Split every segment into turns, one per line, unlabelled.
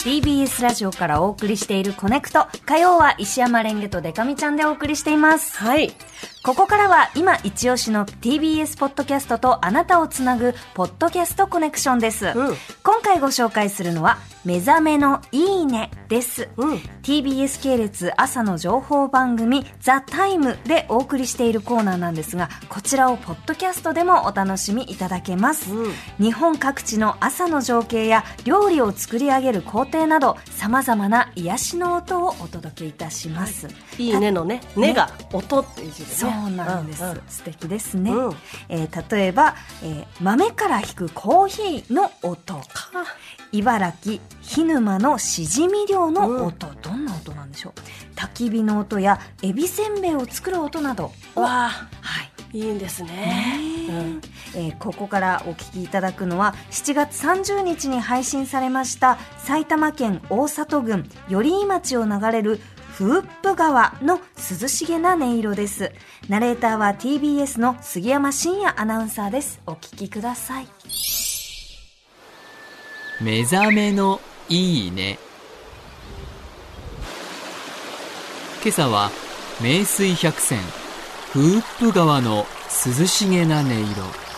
TBS ラジオからお送りしているコネクト。火曜は石山レンゲとデカミちゃんでお送りしています。
はい。
ここからは今一押しの TBS ポッドキャストとあなたをつなぐポッドキャストコネクションです。
うん
今回ご紹介するのは目覚めのいいねです。
うん
TBS 系列朝の情報番組ザ・タイムでお送りしているコーナーなんですが、こちらをポッドキャストでもお楽しみいただけます。
うん
日本各地の朝の情景や料理を作り上げる工程など様々な癒しの音をお届けいたします。
いいねのね、ねが音っていう字でね。
そうなんです、
うんうん。
素敵ですね、
うん。
えー例えば、えー豆から引くコーヒーの音。茨城涸沼のしじみ漁の音、どんな音なんでしょう？焚き火の音やエビせんべいを作る音など。を
わあ、
はい。
いいんですね。
ねえ。ーここからお聞きいただくのは7月30日に配信されました埼玉県大里郡寄居町を流れるフープ川の涼しげな音色です。ナレーターは TBS の杉山真也アナウンサーです。お聞きください。
目覚めのいいね。今朝は名水百選フープ川の涼しげな音色。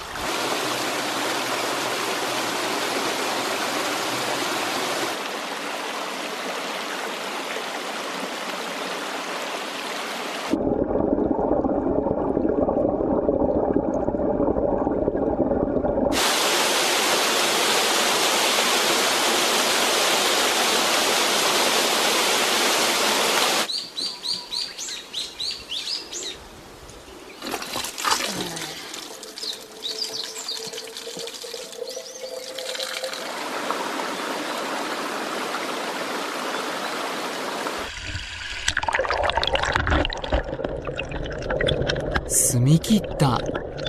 澄み切った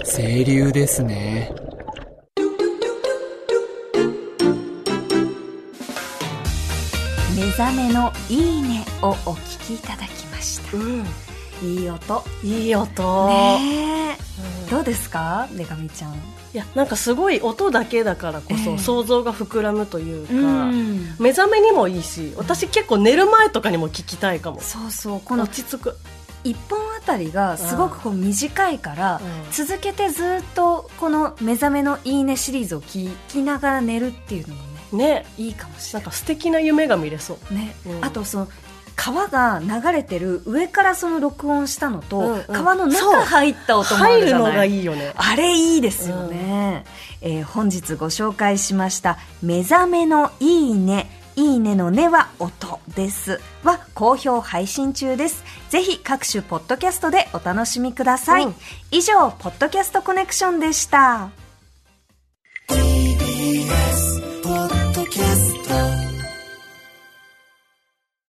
清流ですね
目覚めのいいねをお聞きいただきました
うん。
いい音
いい音。
ねえ
うん
どうですかデカミちゃん？
いや、なんかすごい音だけだからこそ、
ええ
想像が膨らむというか、
うん
目覚めにもいいし、私結構寝る前とかにも聞きたいかも。
そうそうこの
落ち着く。
一本あたりがすごくこう短いから、
うん。
続けてずっとこの「目覚めのいいね」シリーズを聞きながら寝るっていうのもね
ね。
いいかもしれな
なんか素敵な夢が見れそう。
いね、
うん。
あとその川が流れてる上からその録音したのと、
うんうん。
川の中入った音もあ
入る
じゃない？
がいいよね。
あれいいですよね、えー本日ご紹介しました「目覚めのいいね」いいねのねは音です。は好評配信中ですぜひ各種ポッドキャストでお楽しみください、
うん。
以上ポッドキャストコネクションでした